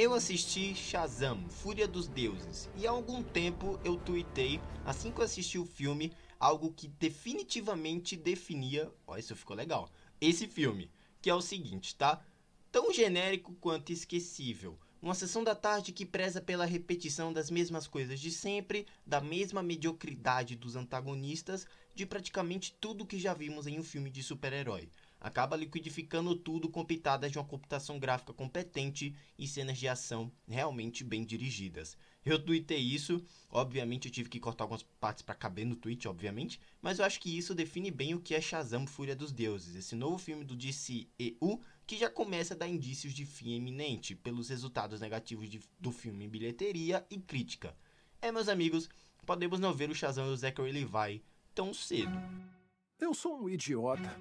Eu assisti Shazam, Fúria dos Deuses, e há algum tempo eu tuitei, assim que eu assisti o filme, algo que definitivamente definia, ó, isso ficou legal, esse filme, que é o seguinte, tá? Tão genérico quanto esquecível. Uma sessão da tarde que preza pela repetição das mesmas coisas de sempre, da mesma mediocridade dos antagonistas, de praticamente tudo que já vimos em um filme de super-herói acaba liquidificando tudo com pitadas de uma computação gráfica competente e cenas de ação realmente bem dirigidas. Eu tuitei isso, obviamente eu tive que cortar algumas partes para caber no tweet, obviamente, mas eu acho que isso define bem o que é Shazam Fúria dos Deuses, esse novo filme do DCEU que já começa a dar indícios de fim iminente pelos resultados negativos de, do filme em bilheteria e crítica. É, meus amigos, podemos não ver o Shazam do Zachary Levi tão cedo. Eu sou um idiota.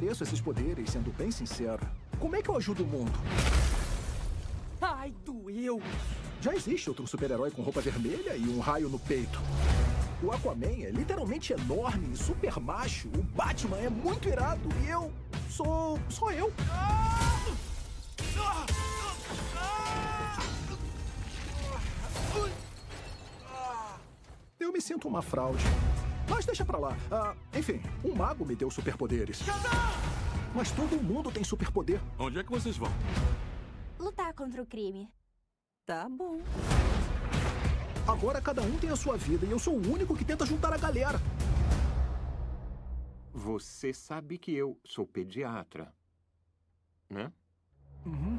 Mereço esses poderes, sendo bem sincero. Como é que eu ajudo o mundo? Ai, doeu! Já existe outro super-herói com roupa vermelha e um raio no peito. O Aquaman é literalmente enorme e super macho. O Batman é muito irado e eu sou só eu. Eu me sinto uma fraude. Mas deixa pra lá. Ah, enfim, um mago me deu superpoderes. Mas todo mundo tem superpoder. Onde é que vocês vão? Lutar contra o crime. Tá bom. Agora cada um tem a sua vida e eu sou o único que tenta juntar a galera. Você sabe que eu sou pediatra, né? Uhum.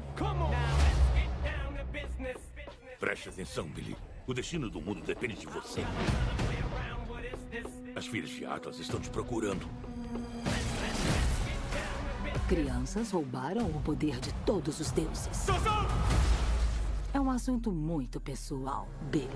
Preste atenção, Billy. O destino do mundo depende de você. As filhas de Atlas estão te procurando. Crianças roubaram o poder de todos os deuses. É um assunto muito pessoal, Billy.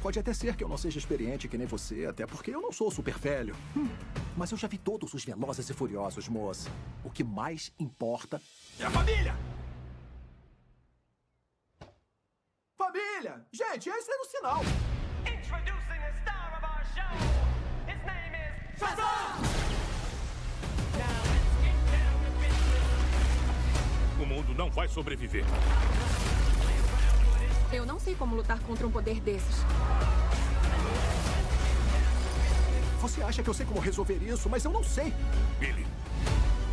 Pode até ser que eu não seja experiente que nem você, até porque eu não sou super velho. Hum, mas eu já vi todos os velozes e furiosos, moça. O que mais importa é a família! Família! Gente, esse era o sinal! Introducing the star of our show. His name is Shazam! O mundo não vai sobreviver. Eu não sei como lutar contra um poder desses. Você acha que eu sei como resolver isso, mas eu não sei. Billy,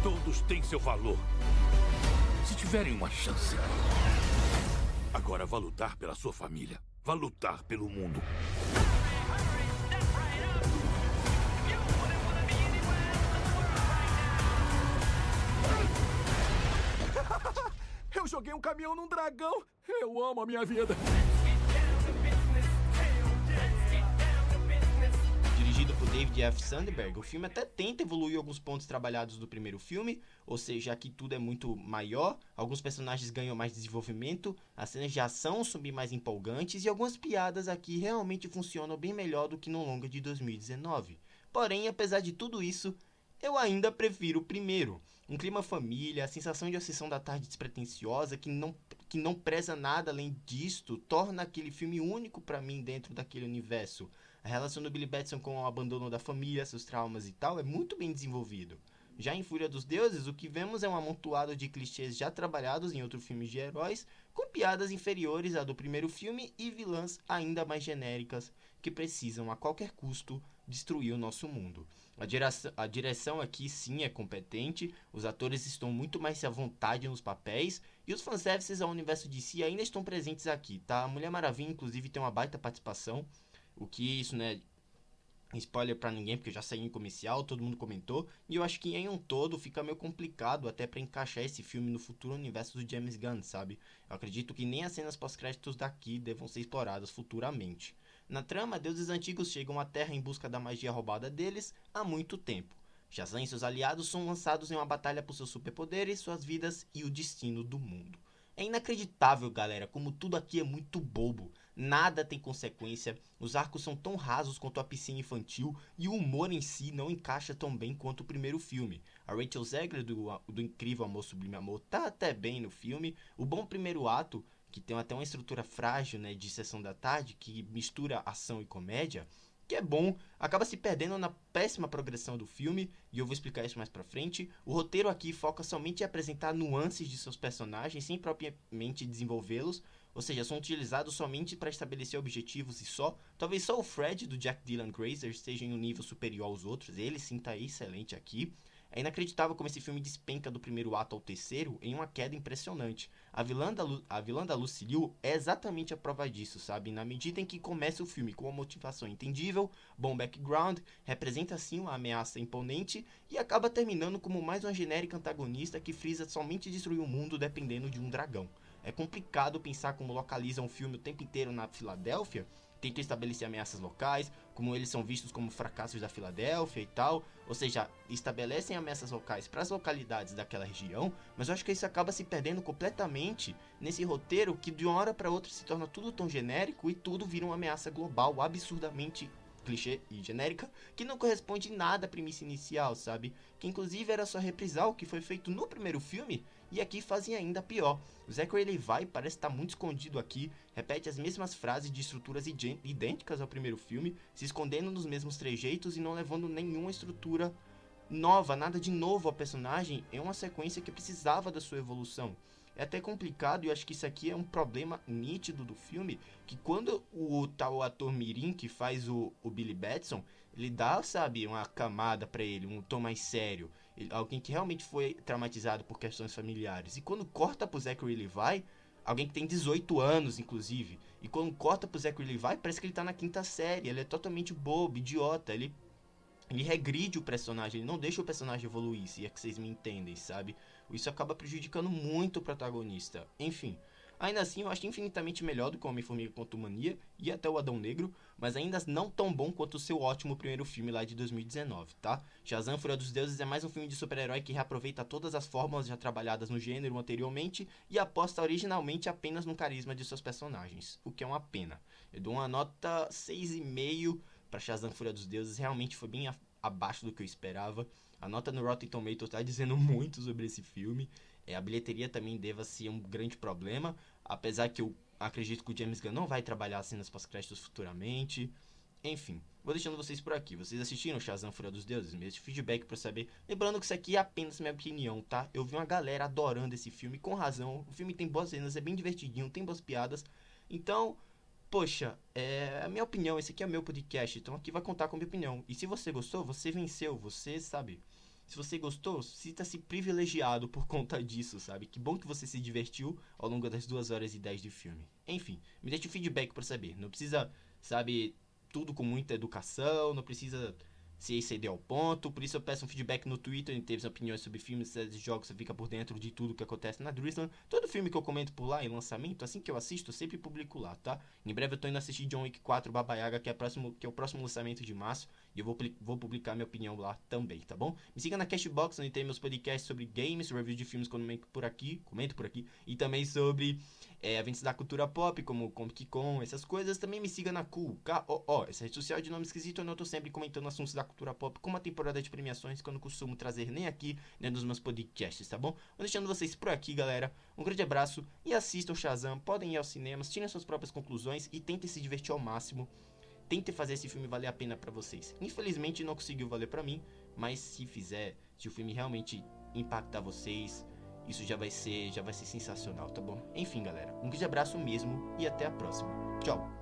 todos têm seu valor. Se tiverem uma chance. Agora vá lutar pela sua família. Vá lutar pelo mundo. Eu joguei um caminhão num dragão. Eu amo a minha vida. David F. Sandberg, o filme até tenta evoluir alguns pontos trabalhados do primeiro filme, ou seja, aqui tudo é muito maior, alguns personagens ganham mais desenvolvimento, as cenas de ação são bem mais empolgantes e algumas piadas aqui realmente funcionam bem melhor do que no longa de 2019. Porém, apesar de tudo isso, eu ainda prefiro o primeiro. Um clima família, a sensação de uma sessão da tarde despretensiosa que não, que não preza nada além disto, torna aquele filme único para mim dentro daquele universo. A relação do Billy Batson com o abandono da família, seus traumas e tal é muito bem desenvolvido. Já em Fúria dos Deuses, o que vemos é um amontoado de clichês já trabalhados em outros filmes de heróis, com piadas inferiores à do primeiro filme e vilãs ainda mais genéricas que precisam a qualquer custo destruir o nosso mundo. A direção, a direção aqui sim é competente, os atores estão muito mais à vontade nos papéis e os fanservices ao universo de si ainda estão presentes aqui, tá? A Mulher Maravilha, inclusive, tem uma baita participação, o que isso, né? Spoiler para ninguém, porque já saiu em comercial, todo mundo comentou. E eu acho que em um todo fica meio complicado até para encaixar esse filme no futuro universo do James Gunn, sabe? Eu acredito que nem as cenas pós-créditos daqui devam ser exploradas futuramente. Na trama, deuses antigos chegam à Terra em busca da magia roubada deles há muito tempo. Shazam e seus aliados são lançados em uma batalha por seus superpoderes, suas vidas e o destino do mundo. É inacreditável, galera, como tudo aqui é muito bobo. Nada tem consequência, os arcos são tão rasos quanto a piscina infantil e o humor em si não encaixa tão bem quanto o primeiro filme. A Rachel Zegler do, do Incrível Amor Sublime Amor tá até bem no filme. O bom primeiro ato que tem até uma estrutura frágil, né, de sessão da tarde, que mistura ação e comédia, que é bom, acaba se perdendo na péssima progressão do filme, e eu vou explicar isso mais pra frente. O roteiro aqui foca somente em apresentar nuances de seus personagens, sem propriamente desenvolvê-los, ou seja, são utilizados somente para estabelecer objetivos e só. Talvez só o Fred do Jack Dylan Grazer esteja em um nível superior aos outros, ele sim tá excelente aqui. É inacreditável como esse filme despenca do primeiro ato ao terceiro em uma queda impressionante. A vilã da, Lu, a vilã da Lucy Liu é exatamente a prova disso, sabe? Na medida em que começa o filme com uma motivação entendível, bom background, representa assim uma ameaça imponente e acaba terminando como mais uma genérica antagonista que frisa somente destruir o mundo dependendo de um dragão. É complicado pensar como localiza um filme o tempo inteiro na Filadélfia, tentam estabelecer ameaças locais, como eles são vistos como fracassos da Filadélfia e tal, ou seja, estabelecem ameaças locais para as localidades daquela região, mas eu acho que isso acaba se perdendo completamente nesse roteiro que de uma hora para outra se torna tudo tão genérico e tudo vira uma ameaça global absurdamente clichê e genérica, que não corresponde em nada à premissa inicial, sabe? Que inclusive era só reprisar o que foi feito no primeiro filme e aqui fazem ainda pior. O Zachary Levi parece estar muito escondido aqui, repete as mesmas frases de estruturas idênticas ao primeiro filme, se escondendo nos mesmos trejeitos e não levando nenhuma estrutura nova, nada de novo ao personagem em uma sequência que precisava da sua evolução. É até complicado e eu acho que isso aqui é um problema nítido do filme, que quando o tal ator Mirim que faz o, o Billy Batson, ele dá, sabe, uma camada para ele, um tom mais sério, ele, alguém que realmente foi traumatizado por questões familiares. E quando corta pro Zachary Levi, alguém que tem 18 anos, inclusive, e quando corta pro Zachary Levi, parece que ele tá na quinta série, ele é totalmente bobo, idiota, ele ele regride o personagem, ele não deixa o personagem evoluir, se é que vocês me entendem, sabe? Isso acaba prejudicando muito o protagonista. Enfim, ainda assim eu acho infinitamente melhor do que o Homem-Formiga contra Mania e até o Adão Negro, mas ainda não tão bom quanto o seu ótimo primeiro filme lá de 2019, tá? Shazam Fúria dos Deuses é mais um filme de super-herói que reaproveita todas as fórmulas já trabalhadas no gênero anteriormente e aposta originalmente apenas no carisma de seus personagens, o que é uma pena. Eu dou uma nota 6,5 para Shazam Fúria dos Deuses, realmente foi bem abaixo do que eu esperava. A nota no Rotten Tomatoes está dizendo muito sobre esse filme. É, a bilheteria também deva ser um grande problema, apesar que eu acredito que o James Gunn não vai trabalhar cenas pós-créditos futuramente. Enfim, vou deixando vocês por aqui. Vocês assistiram Shazam Fúria dos Deuses? Me feedback para saber. Lembrando que isso aqui é apenas minha opinião, tá? Eu vi uma galera adorando esse filme, com razão. O filme tem boas cenas, é bem divertidinho, tem boas piadas. Então, poxa, é a minha opinião, esse aqui é o meu podcast, então aqui vai contar com a minha opinião. E se você gostou, você venceu, você sabe. Se você gostou, sinta-se privilegiado por conta disso, sabe? Que bom que você se divertiu ao longo das 2 horas e 10 de filme. Enfim, me deixe um feedback para saber. Não precisa, sabe, tudo com muita educação, não precisa se exceder ao ponto. Por isso eu peço um feedback no Twitter, em teve opiniões sobre filmes, séries e jogos, você fica por dentro de tudo que acontece na Drizzland. Todo filme que eu comento por lá em lançamento, assim que eu assisto, eu sempre publico lá, tá? Em breve eu tô indo assistir John Wick 4 Baba Yaga, que é, próximo, que é o próximo lançamento de março, e eu vou, vou publicar minha opinião lá também, tá bom? Me siga na Cashbox, onde tem meus podcasts sobre games, reviews de filmes comento por aqui, comento por aqui, e também sobre é, eventos da cultura pop, como Comic Con, essas coisas. Também me siga na Cool, K-O-O, essa rede social de nome esquisito, onde eu tô sempre comentando assuntos da cultura pop, como a temporada de premiações, que eu não costumo trazer nem aqui, nem nos meus podcasts, tá bom? Vou deixando vocês por aqui, galera. Um grande abraço e assistam o Shazam, podem ir aos cinemas, tirem suas próprias conclusões e tentem se divertir ao máximo. Tentem fazer esse filme valer a pena para vocês. Infelizmente não conseguiu valer para mim, mas se fizer, se o filme realmente impactar vocês, isso já vai ser, já vai ser sensacional, tá bom? Enfim, galera, um grande abraço mesmo e até a próxima. Tchau.